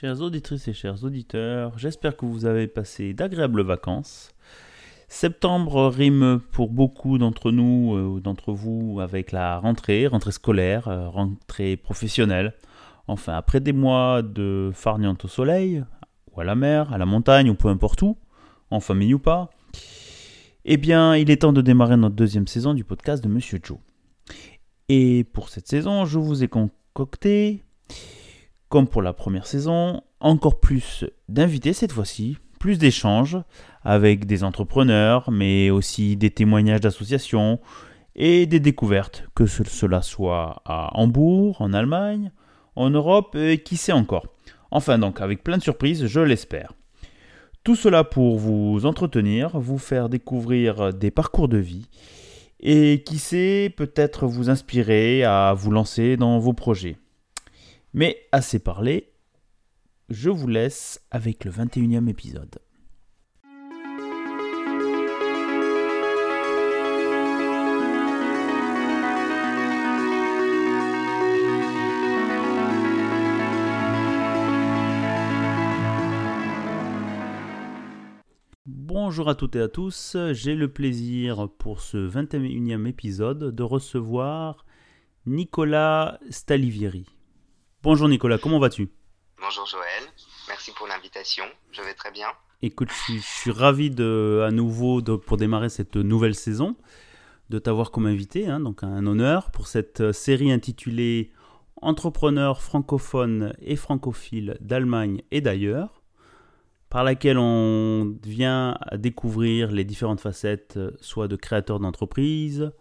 Chères auditrices et chers auditeurs, j'espère que vous avez passé d'agréables vacances. Septembre rime pour beaucoup d'entre nous, euh, d'entre vous, avec la rentrée, rentrée scolaire, euh, rentrée professionnelle. Enfin, après des mois de farniente au soleil, ou à la mer, à la montagne, ou peu importe où, en famille ou pas, eh bien, il est temps de démarrer notre deuxième saison du podcast de Monsieur Joe. Et pour cette saison, je vous ai concocté, comme pour la première saison, encore plus d'invités cette fois-ci, plus d'échanges avec des entrepreneurs, mais aussi des témoignages d'associations et des découvertes, que cela soit à Hambourg, en Allemagne, en Europe et qui sait encore. Enfin donc avec plein de surprises, je l'espère. Tout cela pour vous entretenir, vous faire découvrir des parcours de vie et qui sait peut-être vous inspirer à vous lancer dans vos projets. Mais assez parlé, je vous laisse avec le 21e épisode. Bonjour à toutes et à tous, j'ai le plaisir pour ce 21e épisode de recevoir Nicolas Stalivieri. Bonjour Nicolas, comment vas-tu? Bonjour Joël, merci pour l'invitation, je vais très bien. Écoute, je suis, ravi de, à nouveau pour démarrer cette nouvelle saison de t'avoir comme invité, hein, donc un honneur pour cette série intitulée Entrepreneurs francophones et francophiles d'Allemagne et d'ailleurs, par laquelle on vient à découvrir les différentes facettes, soit de créateurs d'entreprises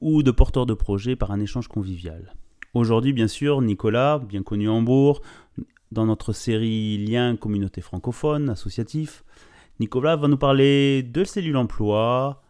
ou de porteurs de projets par un échange convivial. Aujourd'hui, bien sûr, Nicolas, bien connu à Hambourg, dans notre série Liens communauté francophone, associatif, Nicolas va nous parler de cellules emploi,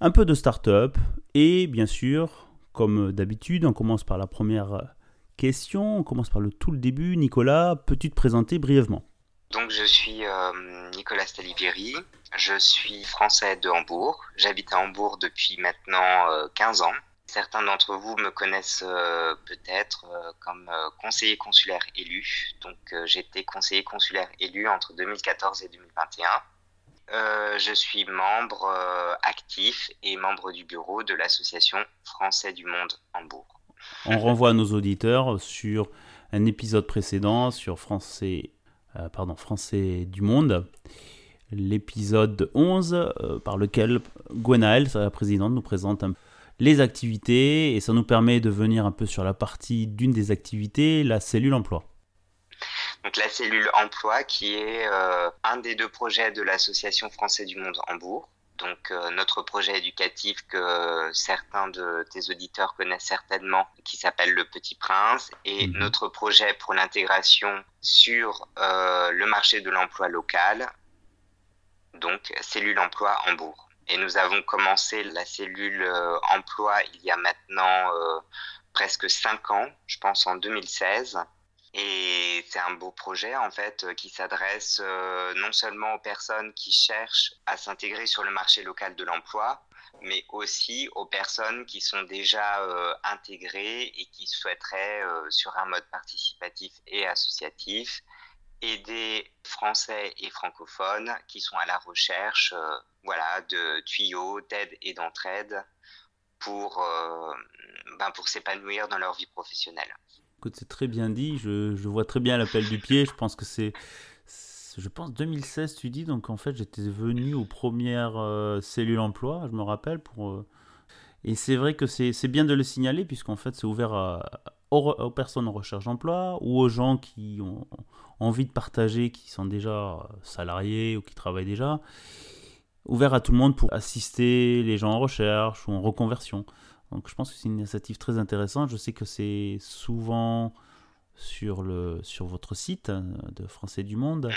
un peu de start-up et bien sûr, comme d'habitude, on commence par la première question, on commence par le tout le début. Nicolas, peux-tu te présenter brièvement? Donc je suis euh, Nicolas Stalivieri, je suis français de Hambourg, j'habite à Hambourg depuis maintenant 15 euh, ans. Certains d'entre vous me connaissent euh, peut-être euh, comme euh, conseiller consulaire élu. Donc j'étais conseiller consulaire élu entre 2014 et 2021. je suis membre actif et membre du bureau de l'association Français du Monde Hambourg. On renvoie nos auditeurs sur un épisode précédent sur Français, pardon, Français du Monde, l'épisode 11, par lequel Gwenaël, sa présidente, nous présente un les activités et ça nous permet de venir un peu sur la partie d'une des activités, la cellule emploi. Donc la cellule emploi qui est euh, un des deux projets de l'association français du monde Hambourg. Donc euh, notre projet éducatif que certains de tes auditeurs connaissent certainement, qui s'appelle Le Petit Prince, et mhm. notre projet pour l'intégration sur euh, le marché de l'emploi local, donc cellule emploi Hambourg. Et nous avons commencé la cellule euh, emploi il y a maintenant euh, presque cinq ans, je pense en 2016. Et c'est un beau projet en fait qui s'adresse euh, non seulement aux personnes qui cherchent à s'intégrer sur le marché local de l'emploi, mais aussi aux personnes qui sont déjà intégrées et qui souhaiteraient sur un mode participatif et associatif aider Français et francophones qui sont à la recherche euh, voilà, de tuyaux, d'aide et d'entraide pour, euh, ben pour s'épanouir dans leur vie professionnelle. C'est très bien dit, je, je vois très bien l'appel du pied, je pense que c'est je pense 2016 tu dis. Donc en fait j'étais venu aux premières euh, cellules emploi je me rappelle pour et c'est vrai que c'est bien de le signaler puisqu'en fait c'est ouvert à, aux, personnes en recherche d'emploi ou aux gens qui ont envie de partager, qui sont déjà salariés ou qui travaillent déjà, ouvert à tout le monde pour assister les gens en recherche ou en reconversion. Donc je pense que c'est une initiative très intéressante. Je sais que c'est souvent sur, le, sur votre site hein, de Français du Monde.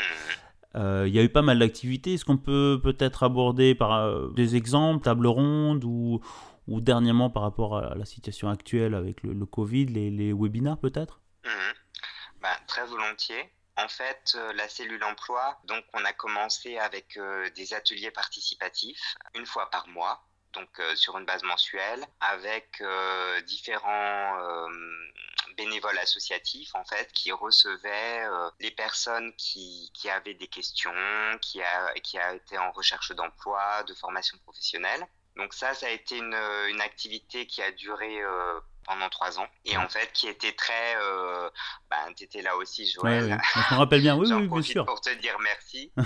Euh, il y a eu pas mal d'activités. Est-ce qu'on peut peut-être aborder par euh, des exemples, table ronde ou, ou dernièrement par rapport à la situation actuelle avec le, Covid, les, les webinars peut-être? Bah, Très volontiers. En fait, euh, la cellule emploi, donc on a commencé avec euh, des ateliers participatifs une fois par mois. donc sur une base mensuelle, avec différents bénévoles associatifs en fait qui recevaient les personnes qui, qui avaient des questions, qui a qui a été en recherche d'emploi, de formation professionnelle. Donc ça, ça a été une, une activité qui a duré pendant trois ans. Et en fait qui était très euh, ben t'étais là aussi Joël. Ouais, je me rappelle bien. Oui, oui bien sûr. pour te dire merci.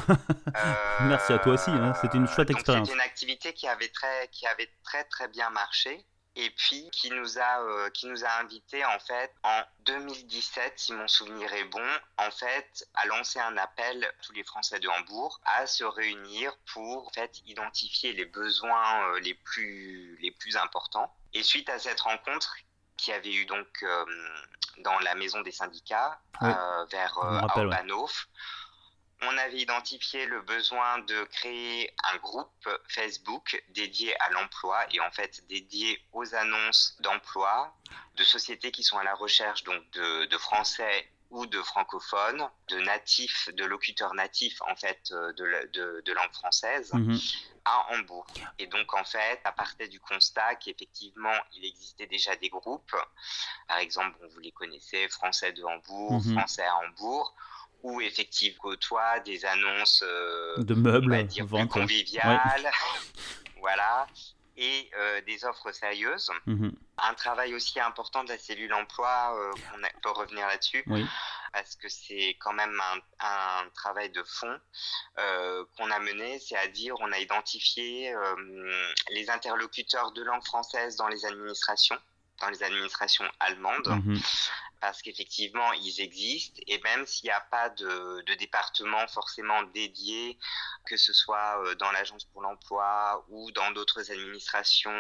Euh, merci à toi aussi hein. c'était une chouette expérience c'était une activité qui avait très qui avait très très bien marché et puis qui nous a euh, qui nous a invités en fait en 2017 si mon souvenir est bon en fait à lancer un appel à tous les Français de Hambourg à se réunir pour en fait identifier les besoins euh, les plus les plus importants. Et suite à cette rencontre qui avait eu donc euh, dans la maison des syndicats vers euh, On avait identifié le besoin de créer un groupe Facebook dédié à l'emploi et en fait dédié aux annonces d'emploi de sociétés qui sont à la recherche donc de, français ou de francophones, de natifs, de locuteurs natifs en fait de, de, langue française, mhm à Hambourg. Et donc, en fait, à partir du constat qu'effectivement, il existait déjà des groupes, par exemple, vous les connaissez, Français de Hambourg, mhm. Français à Hambourg, où effectivement toi des annonces euh, de meubles, on dire, plus conviviales, voilà, et euh, des offres sérieuses. Mhm. Un travail aussi important de la cellule emploi, euh, on peut revenir là-dessus. Oui parce que c'est quand même un, travail de fond euh, qu'on a mené, c'est à dire on a identifié euh, les interlocuteurs de langue française dans les administrations dans les administrations allemandes, mhm. Parce qu'effectivement, ils existent, et même s'il n'y a pas de, département forcément dédié, que ce soit euh, dans l'agence pour l'emploi ou dans d'autres administrations,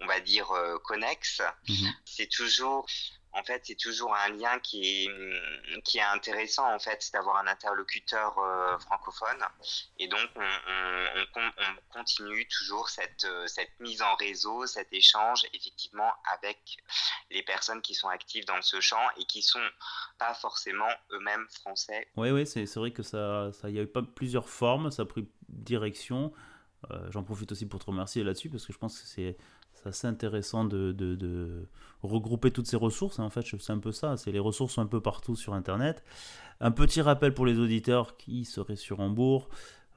on va dire, connexes, mhm. c'est toujours en fait, c'est toujours un lien qui est, est intéressant, en fait, d'avoir un interlocuteur euh, francophone. Et donc, on, continue toujours cette, euh, cette mise en réseau, cet échange, effectivement, avec les personnes qui sont actives dans ce champ et qui sont pas forcément eux-mêmes français. Oui, oui, c'est vrai que ça, ça, y a eu pas plusieurs formes, ça a pris direction. Euh, j'en profite aussi pour te remercier là-dessus parce que je pense que c'est c'est assez intéressant de, de, regrouper toutes ces ressources. En fait, c'est un peu ça. C'est les ressources sont un peu partout sur Internet. Un petit rappel pour les auditeurs qui seraient sur Hambourg,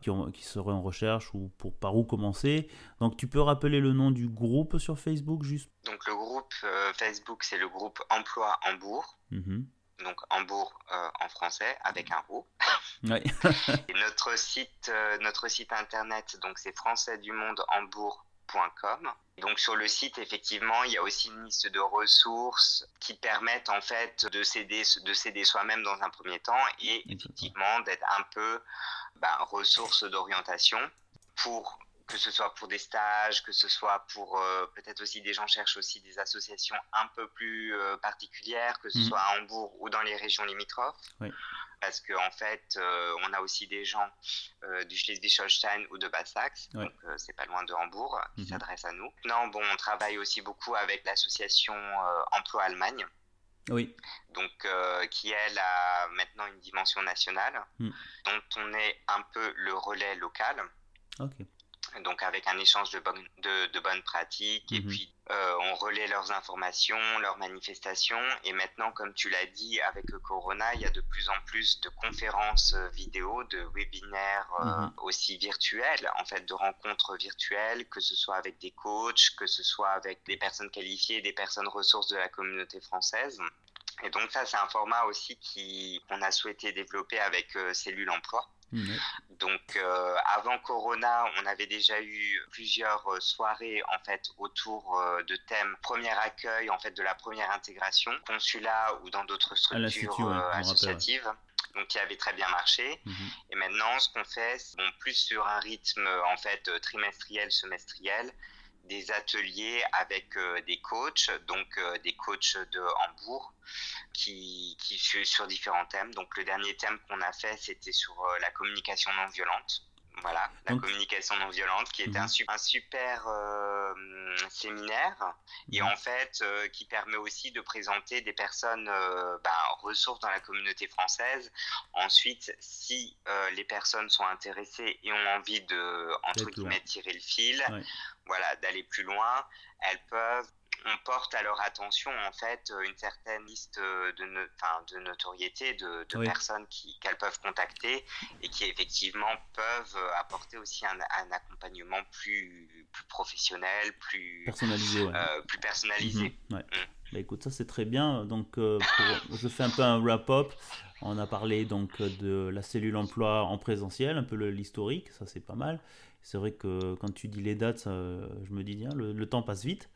qui, ont, qui seraient en recherche ou pour par où commencer. Donc, tu peux rappeler le nom du groupe sur Facebook juste? Donc, le groupe euh, Facebook, c'est le groupe Emploi Hambourg. Mhm. donc Hambourg euh, en français avec un O. Et notre site, euh, notre site internet, donc c'est français du monde Hambourg donc sur le site, effectivement, il y a aussi une liste de ressources qui permettent en fait de s'aider, de s'aider soi-même dans un premier temps et effectivement d'être un peu ben, ressources d'orientation pour que ce soit pour des stages, que ce soit pour euh, peut-être aussi des gens cherchent aussi des associations un peu plus euh, particulières, que ce mmh. soit à Hambourg ou dans les régions limitrophes. Parce qu'en en fait, euh, on a aussi des gens euh, du Schleswig-Holstein ou de Basse-Saxe, donc euh, c'est pas loin de Hambourg, qui mhm. s'adressent à nous. Non, bon, on travaille aussi beaucoup avec l'association Emploi Allemagne. Oui. Donc, qui elle a maintenant une dimension nationale, mm. dont on est un peu le relais local. Donc avec un échange de, bonnes de, de bonnes pratiques et mhm. puis euh, on relaie leurs informations, leurs manifestations et maintenant comme tu l'as dit avec le Corona il y a de plus en plus de conférences euh, vidéo, de webinaires euh, mhm. aussi virtuels en fait de rencontres virtuelles que ce soit avec des coachs, que ce soit avec des personnes qualifiées, des personnes ressources de la communauté française. Et donc ça c'est un format aussi qu'on a souhaité développer avec Cellule Emploi donc euh, avant Corona, on avait déjà eu plusieurs euh, soirées en fait autour euh, de thèmes premier accueil en fait de la première intégration, consulat ou dans d'autres structures associatives. Donc qui avait très bien marché. Mhm. Et maintenant, ce qu'on fait, c'est bon, plus sur un rythme en fait trimestriel, semestriel, des ateliers avec euh, des coachs, donc euh, des coachs de Hambourg, qui, qui sur différents thèmes. Donc le dernier thème qu'on a fait, c'était sur euh, la communication non violente. Voilà, la communication non violente, qui était un, mhm. un, super euh, séminaire et mhm. en fait euh, qui permet aussi de présenter des personnes euh, ben, ressources dans la communauté française. Ensuite, si les personnes sont intéressées et ont envie de entre guillemets tirer le fil, voilà, d'aller plus loin, elles peuvent on porte à leur attention en fait une certaine liste de, de notoriété de, personnes qu'elles peuvent contacter et qui effectivement peuvent apporter aussi un, accompagnement plus, plus professionnel, plus personnalisé. Euh, plus personnalisé. Mhm, mm. bah, écoute, ça c'est très bien. Donc, euh, je fais un peu un wrap-up. On a parlé donc de la cellule emploi en présentiel, un peu l'historique, ça c'est pas mal. C'est vrai que quand tu dis les dates, je me dis, tiens, le temps passe vite.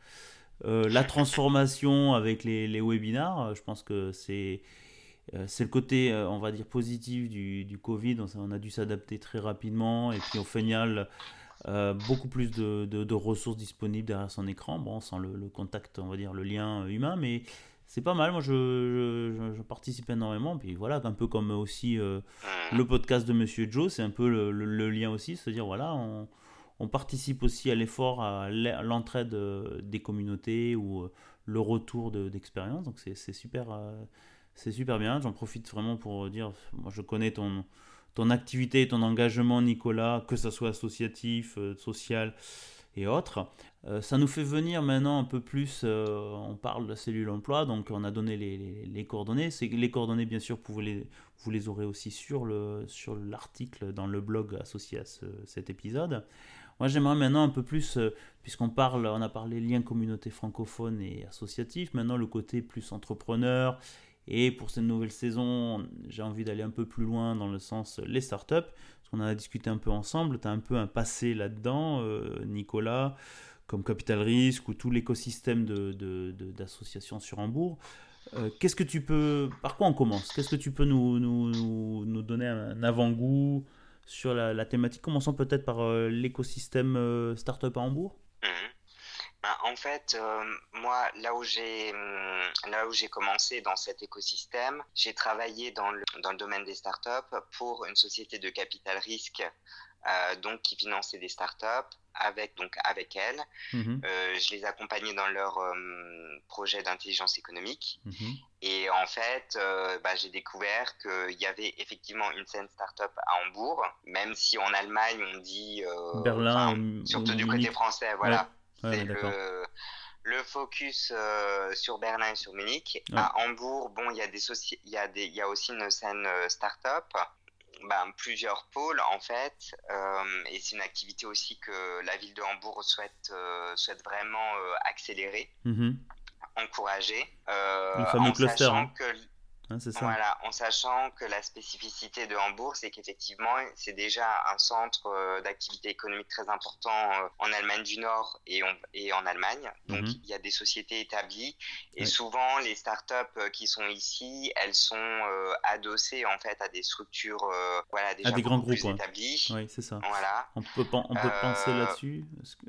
Euh, la transformation avec les, les webinars, euh, je pense que c'est euh, c'est le côté, on va dire, positif du, du Covid. On, a dû s'adapter très rapidement et puis au final, beaucoup plus de, de, ressources disponibles derrière son écran. Bon, sans le, contact, on va dire, le lien humain, mais c'est pas mal. Moi, je, je, participe énormément. Puis voilà, un peu comme aussi le podcast de Monsieur Joe, c'est un peu le, le lien aussi, se dire voilà, on on participe aussi à l'effort, à l'entraide euh, des communautés ou euh, le retour d'expérience. Donc c'est super, euh, c'est super bien. J'en profite vraiment pour dire, moi je connais ton, ton activité, ton engagement, Nicolas, que ce soit associatif, social et autres. ça nous fait venir maintenant un peu plus, on parle de cellule emploi, donc on a donné les, les, coordonnées. Les coordonnées, bien sûr, vous les, vous les aurez aussi sur l'article sur dans le blog associé à cet épisode. Moi, j'aimerais maintenant un peu plus, euh, puisqu'on parle, on a parlé lien communauté francophone et associatif, maintenant le côté plus entrepreneur. Et pour cette nouvelle saison, j'ai envie d'aller un peu plus loin dans le sens les startups, parce qu'on en a discuté un peu ensemble. Tu as un peu un passé là-dedans, euh, Nicolas, comme Capital Risque ou tout l'écosystème d'associations sur Hambourg. Euh, qu'est-ce que tu peux, par quoi on commence? Qu'est-ce que tu peux nous, nous, nous donner un avant-goût? Sur la, thématique. Commençons peut-être par euh, l'écosystème euh, startup à Hambourg. Mhm. Ben, en fait, euh, moi, là où j'ai hum, là où j'ai commencé dans cet écosystème, j'ai travaillé dans le dans le domaine des startups pour une société de capital risque, donc qui finançait des startups avec donc avec elles. Mhm. Euh, je les accompagnais dans leur euh, projet d'intelligence économique. Mhm. Et en fait, euh, bah, j'ai découvert qu'il y avait effectivement une scène startup à Hambourg, même si en Allemagne on dit Berlin, surtout du côté français, voilà. c'est le, le, focus sur Berlin et sur Munich. À Hambourg, bon, il y a des il y a des, il y a aussi une scène startup ben, plusieurs pôles en fait, euh, et c'est une activité aussi que la ville de Hambourg souhaite, euh, souhaite vraiment euh, accélérer, mm-hmm. encourager. Le fameux cluster. Hein. Que, Hein, voilà, en sachant que la spécificité de Hambourg, c'est qu'effectivement, c'est déjà un centre euh, d'activité économique très important euh, en Allemagne du Nord et, et en Allemagne. Donc, mhm. il y a des sociétés établies et souvent, les startups euh, qui sont ici, elles sont adossées en fait à des structures, voilà, déjà à des grands groupes établies. Oui, c'est ça. Voilà. On peut, on peut penser là-dessus?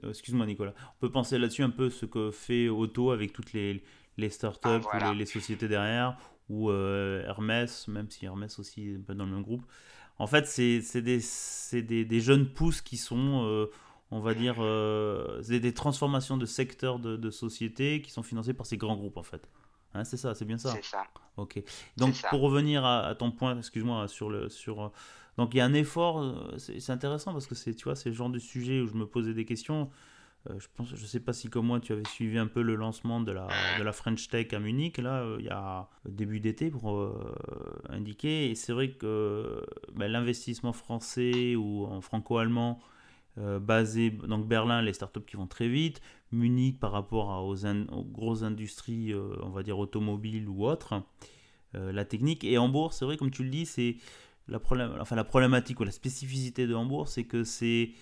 Excuse-moi, Nicolas. On peut penser là-dessus un peu ce que fait Auto avec toutes les les startups ah, ou les, sociétés derrière, ou euh, Hermès, même si Hermès aussi est dans le même groupe. En fait, c'est des, des, des, jeunes pousses qui sont, euh, on va dire, euh, des transformations de secteurs de, de sociétés qui sont financées par ces grands groupes, en fait. Hein, c'est ça, c'est bien ça. C'est ça. Ok. Donc pour revenir à, ton point, excuse-moi sur le sur. Donc il y a un effort. C'est intéressant parce que c'est tu vois c'est le genre de sujet où je me posais des questions. Euh, je pense, je sais pas si comme moi tu avais suivi un peu le lancement de la, de la French Tech à Munich là euh, il y a début d'été pour euh, indiquer. Et c'est vrai que ben, l'investissement français ou en franco-allemand basé donc Berlin les startups qui vont très vite. Munich par rapport aux, aux, grosses industries on va dire automobiles ou autres la technique. Et Hambourg c'est vrai comme tu le dis c'est la problème enfin la problématique ou la spécificité de Hambourg c'est que c'est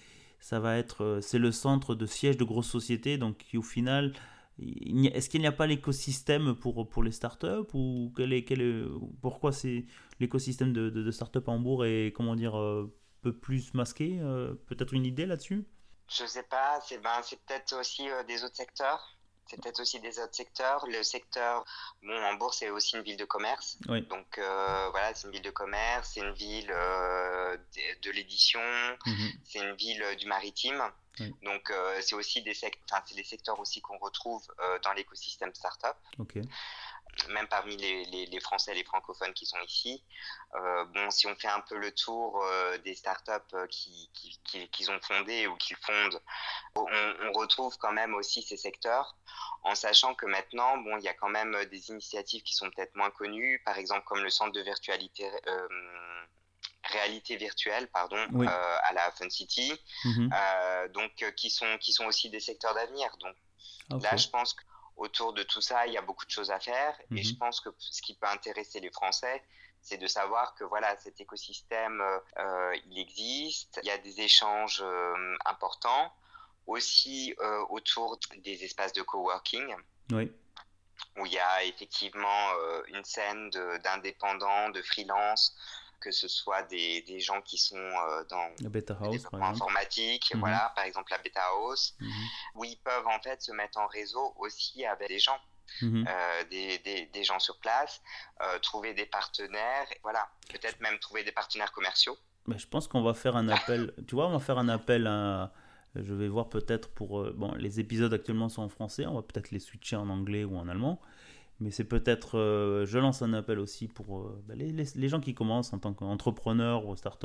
ça va être, euh, c'est le centre de siège de grosses sociétés, donc au final, est-ce qu'il n'y a pas l'écosystème pour, pour les startups ou quel est, quel pourquoi c'est l'écosystème de, de, startups à Hambourg est comment dire euh, peu plus masqué euh, Peut-être une idée là-dessus? Je sais pas, c'est ben, peut-être aussi des autres secteurs. C'est peut-être aussi des autres secteurs. Le secteur, bon, Hambourg, c'est aussi une ville de commerce. Donc euh, voilà, c'est une ville de commerce, c'est une ville euh, de, l'édition, mhm. c'est une ville du maritime. Donc euh, c'est aussi des, secteurs, des secteurs aussi qu'on retrouve dans l'écosystème startup. Okay même parmi les, les, les, Français, les francophones qui sont ici. Euh, bon, si on fait un peu le tour euh, des startups euh, qui, qui, qui, ont fondé ou qu'ils fondent, on, on, retrouve quand même aussi ces secteurs, en sachant que maintenant, bon, il y a quand même des initiatives qui sont peut-être moins connues, par exemple comme le centre de virtualité. Euh, réalité virtuelle pardon à la Fun City mhm. donc qui sont qui sont aussi des secteurs d'avenir donc là je pense que autour de tout ça, il y a beaucoup de choses à faire. Et je mhm. pense que ce qui peut intéresser les Français, c'est de savoir que voilà, cet écosystème, euh, il existe. Il y a des échanges euh, importants, aussi euh, autour des espaces de coworking. Oui. Où il y a effectivement une scène d'indépendants, de, de freelance, que ce soit des, des gens qui sont euh, dans la beta house, informatique, mhm. voilà, par exemple la beta house, mhm. où ils peuvent en fait se mettre en réseau aussi avec des gens. Mhm. Euh, des, des, des, gens sur place, euh, trouver des partenaires, voilà, peut-être même trouver des partenaires commerciaux. Mais je pense qu'on va faire un appel, tu vois, on va faire un appel à, je vais voir peut-être pour, bon, les épisodes actuellement sont en français, on va peut-être les switcher en anglais ou en allemand, mais c'est peut-être, euh, je lance un appel aussi pour euh, bah, les, gens qui commencent en tant qu'entrepreneurs ou start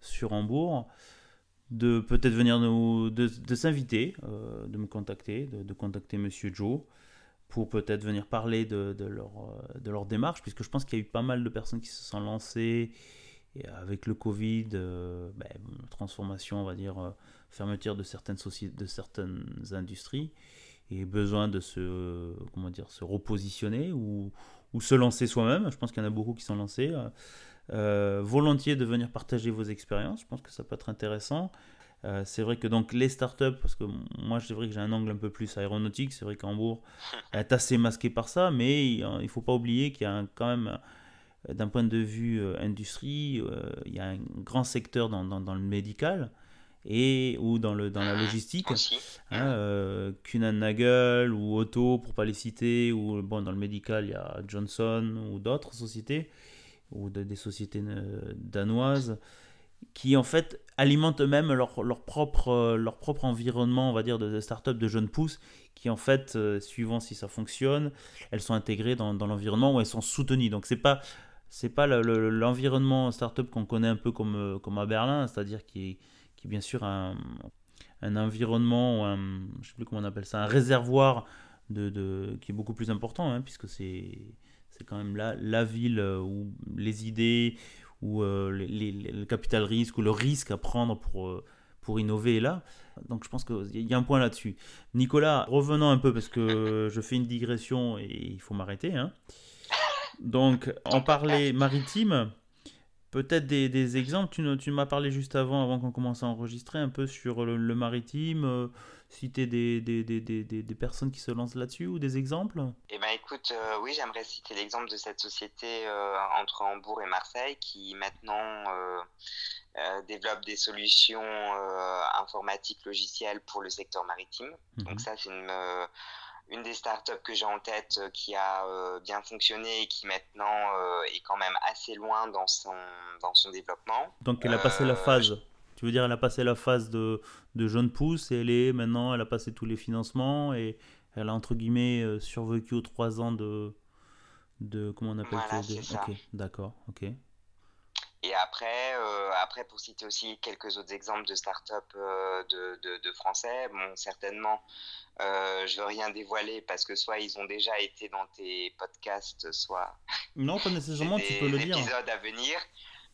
sur Hambourg, de peut-être venir nous, de, s'inviter, euh, de me contacter, de, contacter Monsieur Joe, pour peut-être venir parler de, leur, de leur démarche, puisque je pense qu'il y a eu pas mal de personnes qui se sont lancées, avec le Covid, bah, transformation, on va dire, fermeture de certaines de certaines industries et besoin de se, comment dire, se repositionner ou, ou se lancer soi-même. Je pense qu'il y en a beaucoup qui sont lancés. Euh, volontiers de venir partager vos expériences. Je pense que ça peut être intéressant. Euh, c'est vrai que donc les startups, parce que moi c'est vrai que j'ai un angle un peu plus aéronautique, c'est vrai qu'Hambourg est assez masqué par ça, mais il ne faut pas oublier qu'il y a quand même, d'un point de vue euh, industrie, il y a un grand secteur dans, dans le médical et ou dans, le, dans la logistique. Hein, euh, Nagel ou Auto, pour pas les citer, ou bon, dans le médical, il y a Johnson ou d'autres sociétés, ou des sociétés euh, danoises, qui en fait alimentent eux-mêmes leur, leur, propre, leur propre environnement, on va dire, de, start-up de jeunes pousses, qui en fait, euh, suivant si ça fonctionne, elles sont intégrées dans, dans l'environnement où elles sont soutenues. Donc c'est pas c'est pas l'environnement start-up qu'on connaît un peu comme, comme à Berlin, c'est-à-dire qui est qui est bien sûr un, un environnement, un, je sais plus comment on appelle ça, un réservoir de, de qui est beaucoup plus important, hein, puisque c'est c'est quand même la, la ville où les idées, ou euh, les, le capital risque, ou le risque à prendre pour, euh, pour innover est là. Donc je pense qu'il y a un point là-dessus. Nicolas, revenons un peu, parce que je fais une digression et il faut m'arrêter. Hein. Donc, en parler maritime, Peut-être des, exemples, tu, tu m'as parlé juste avant, avant qu'on commence à enregistrer, un peu sur le, maritime, euh, citer des, des, personnes qui se lancent là-dessus ou des exemples? Eh bien écoute, euh, oui, j'aimerais citer l'exemple de cette société euh, entre Hambourg et Marseille qui maintenant développe des solutions informatiques logicielles pour le secteur maritime. Donc mhm. ça, c'est une une des startups que j'ai en tête euh, qui a euh, bien fonctionné et qui maintenant euh, est quand même assez loin dans son, dans son développement. Donc elle a passé la phase tu veux dire, elle a passé la phase de, de jeune pousse et elle est maintenant, elle a passé tous les financements et elle a entre guillemets survécu aux trois ans de, de comment on appelle voilà, ça, Ok, d'accord, ok. Et après, après, pour citer aussi quelques autres exemples de startups de, de, de, français, bon, certainement, euh, je veux rien dévoiler parce que soit ils ont déjà été dans tes podcasts, soit. Non, pas nécessairement, tu peux le dire. Épisodes à venir,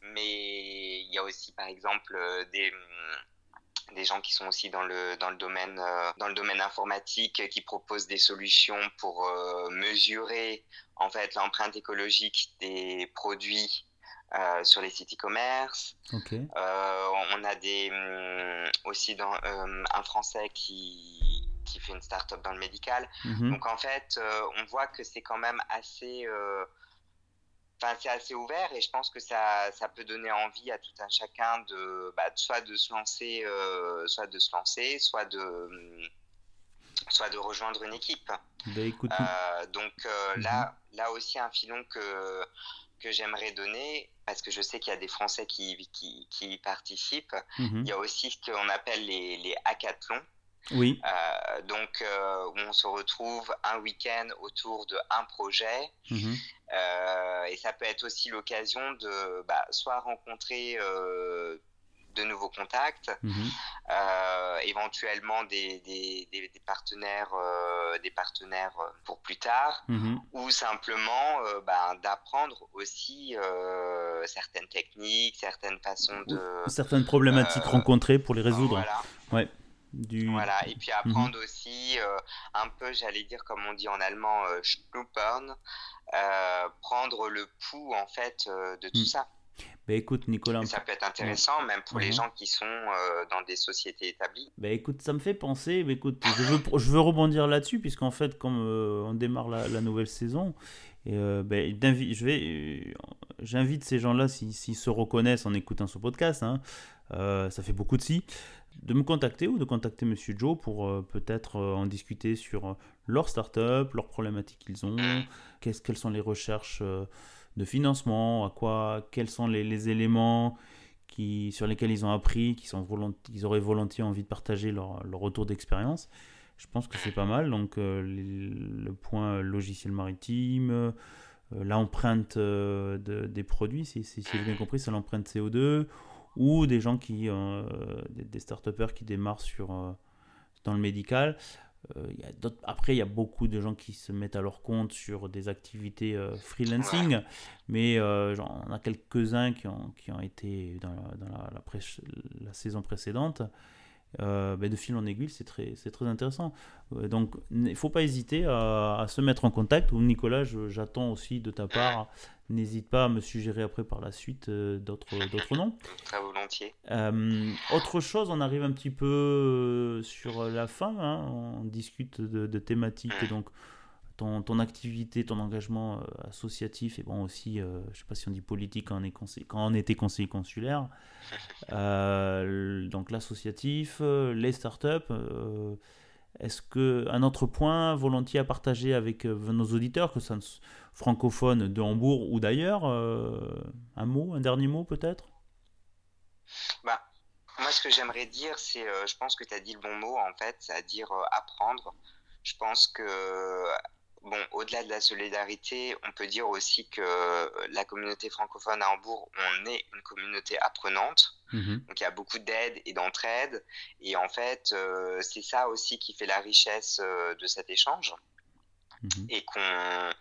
mais il y a aussi par exemple euh, des mm, des gens qui sont aussi dans le dans le domaine euh, dans le domaine informatique qui proposent des solutions pour euh, mesurer en fait l'empreinte écologique des produits euh, sur les sites e-commerce. Okay. Euh, on a des mm, aussi dans un français qui qui fait une start-up dans le médical. Mhm. Donc en fait, euh, on voit que c'est quand même assez, euh, enfin c'est assez ouvert et je pense que ça, ça peut donner envie à tout un chacun de, bah, soit de se lancer, euh, soit de se lancer, soit de soit de rejoindre une équipe. Ben, écoute, donc là, mhm. là aussi un filon que que j'aimerais donner, parce que je sais qu'il y a des Français qui, qui, qui participent, mhm. il y a aussi ce qu'on appelle les, les hackathons. Oui. Euh, donc, euh, où on se retrouve un week-end autour de un projet. Mhm. Euh, et ça peut être aussi l'occasion de bah, soit rencontrer de nouveaux contacts, mhm. éventuellement des, des, des, partenaires, des partenaires pour plus tard, mhm. ou simplement bah, d'apprendre aussi certaines techniques, certaines façons de... Certaines problématiques rencontrées pour les résoudre. Voilà. Ouais. Voilà, et puis apprendre mhm. aussi euh, un peu, j'allais dire comme on dit en allemand, euh, euh prendre le pouls en fait euh, de tout mm. ça. Bah écoute Nicolas, ça peut être intéressant même pour les mhm. gens qui sont dans des sociétés établies. Bah écoute, ça me fait penser, mais écoute, je veux, je veux rebondir là-dessus puisqu'en fait comme on démarre la, la, nouvelle saison, et bah, je vais, j'invite ces gens-là s'ils se reconnaissent en écoutant ce podcast, hein, ça fait beaucoup de si de me contacter ou de contacter Monsieur Joe pour euh, peut-être euh, en discuter sur euh, leur startup, leurs problématiques qu'ils ont, qu'est-ce, quelles sont les recherches de financement, à quoi, quels sont les, éléments qui, sur lesquels ils ont appris, qui sont ils auraient volontiers envie de partager leur, retour d'expérience. Je pense que c'est pas mal. Donc le point logiciel maritime, l'empreinte de, des produits, si, j'ai bien compris, c'est l'empreinte CO2 ou des gens qui, euh, des, des start qui démarrent sur, euh, dans le médical. Euh, y a après, il y a beaucoup de gens qui se mettent à leur compte sur des activités freelancing, mais on a quelques-uns qui ont, qui ont été dans, la, dans la, la, saison précédente. Ben, de fil en aiguille, c'est très, c'est très intéressant. donc, il ne faut pas hésiter à, à, se mettre en contact. Ou Nicolas, j'attends aussi de ta part N'hésite pas à me suggérer après par la suite euh, d'autres, d'autres noms. Très volontiers. Euh, autre chose, on arrive un petit peu euh, sur la fin. Hein. on discute de, thématiques et donc ton, ton, activité, ton engagement associatif et bon aussi, je ne sais pas si on dit politique quand on, est quand on était conseiller consulaire. donc l'associatif, les startups. Est-ce que un autre point volontiers à partager avec nos auditeurs, que ça ne francophones de Hambourg ou d'ailleurs. Euh, un mot, un dernier mot peut-être? Bah, Moi, ce que j'aimerais dire, c'est, euh, je pense que tu as dit le bon mot en fait, c'est-à-dire euh, apprendre. Je pense que Bon, au-delà de la solidarité, on peut dire aussi que la communauté francophone à Hambourg, on est une communauté apprenante. Mhm. Donc il y a beaucoup d'aide et d'entraide. Et en fait, c'est ça aussi qui fait la richesse de cet échange. Mhm. Et qu'on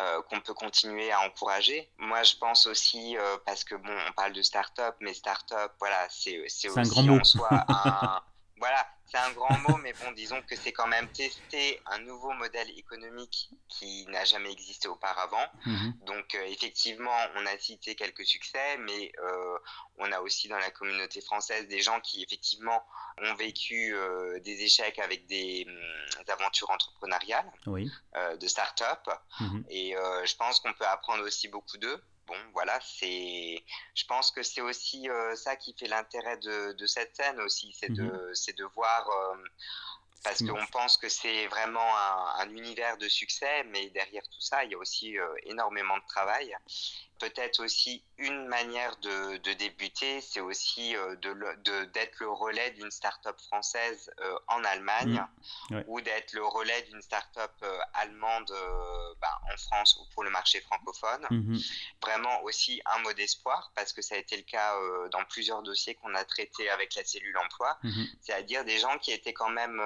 euh, qu'on peut continuer à encourager. Moi, je pense aussi, euh, parce que bon, on parle de start-up, mais start-up, voilà, c'est aussi en soi un, voilà, c'est un grand mot, mais bon, disons que c'est quand même tester un nouveau modèle économique qui n'a jamais existé auparavant. Mhm. Donc, euh, effectivement, on a cité quelques succès, mais euh, on a aussi dans la communauté française des gens qui, effectivement, ont vécu euh, des échecs avec des, hum, aventures entrepreneuriales, oui. de start-up. Mhm. Et je pense qu'on peut apprendre aussi beaucoup d'eux bon, voilà, c'est. Je pense que c'est aussi euh, ça qui fait l'intérêt de, de, cette scène aussi, c'est de, c'est de voir. Euh, parce qu'on pense que c'est vraiment un, un, univers de succès, mais derrière tout ça, il y a aussi euh, énormément de travail peut-être aussi une manière de, de débuter, c'est aussi euh, de, d'être le relais d'une start-up française euh, en Allemagne mmh. ou d'être le relais d'une start-up euh, allemande bah, en France ou pour le marché francophone. Mmh. Vraiment aussi un mot d'espoir parce que ça a été le cas dans plusieurs dossiers qu'on a traités avec la cellule emploi, mmh. c'est-à-dire des gens qui étaient quand même,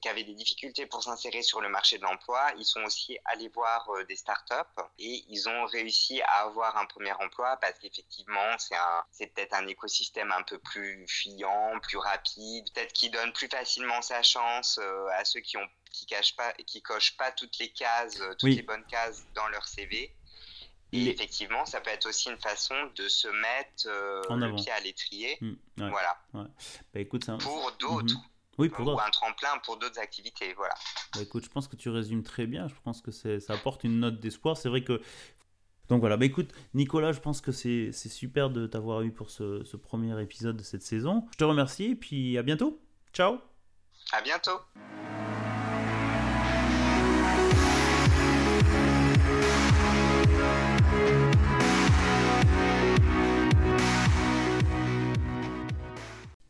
qui avaient des difficultés pour s'insérer sur le marché de l'emploi, ils sont aussi allés voir des start-up et ils ont réussi à avoir un premier emploi parce qu'effectivement, c'est un, c'est peut-être un écosystème un peu plus fuyant, plus rapide, peut-être qui donne plus facilement sa chance euh, à ceux qui ont qui cachent pas qui cochent pas toutes les cases, euh, toutes les bonnes cases dans leur CV. Et effectivement, ça peut être aussi une façon de se mettre euh, le pied à l'étrier. Mmh, voilà. Bah, écoute, Pour d'autres. Mmh. Oui, pour ou un tremplin pour d'autres activités, voilà. Bah, écoute, je pense que tu résumes très bien. Je pense que ça apporte une note d'espoir. C'est vrai que donc voilà, bah écoute, Nicolas, je pense que c'est super de t'avoir eu pour ce, ce premier épisode de cette saison. Je te remercie et puis à bientôt. Ciao À bientôt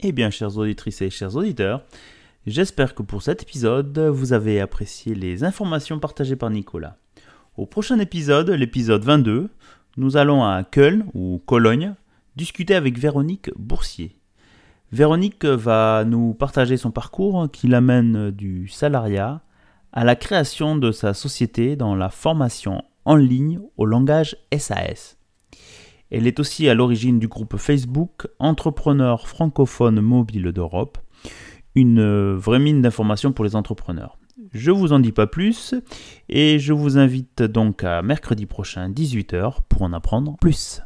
Eh bien, chers auditrices et chers auditeurs, j'espère que pour cet épisode, vous avez apprécié les informations partagées par Nicolas. Au prochain épisode, l'épisode 22, nous allons à Köln ou Cologne discuter avec Véronique Boursier. Véronique va nous partager son parcours qui l'amène du salariat à la création de sa société dans la formation en ligne au langage SAS. Elle est aussi à l'origine du groupe Facebook Entrepreneurs francophones mobiles d'Europe, une vraie mine d'informations pour les entrepreneurs. Je vous en dis pas plus et je vous invite donc à mercredi prochain 18h pour en apprendre plus.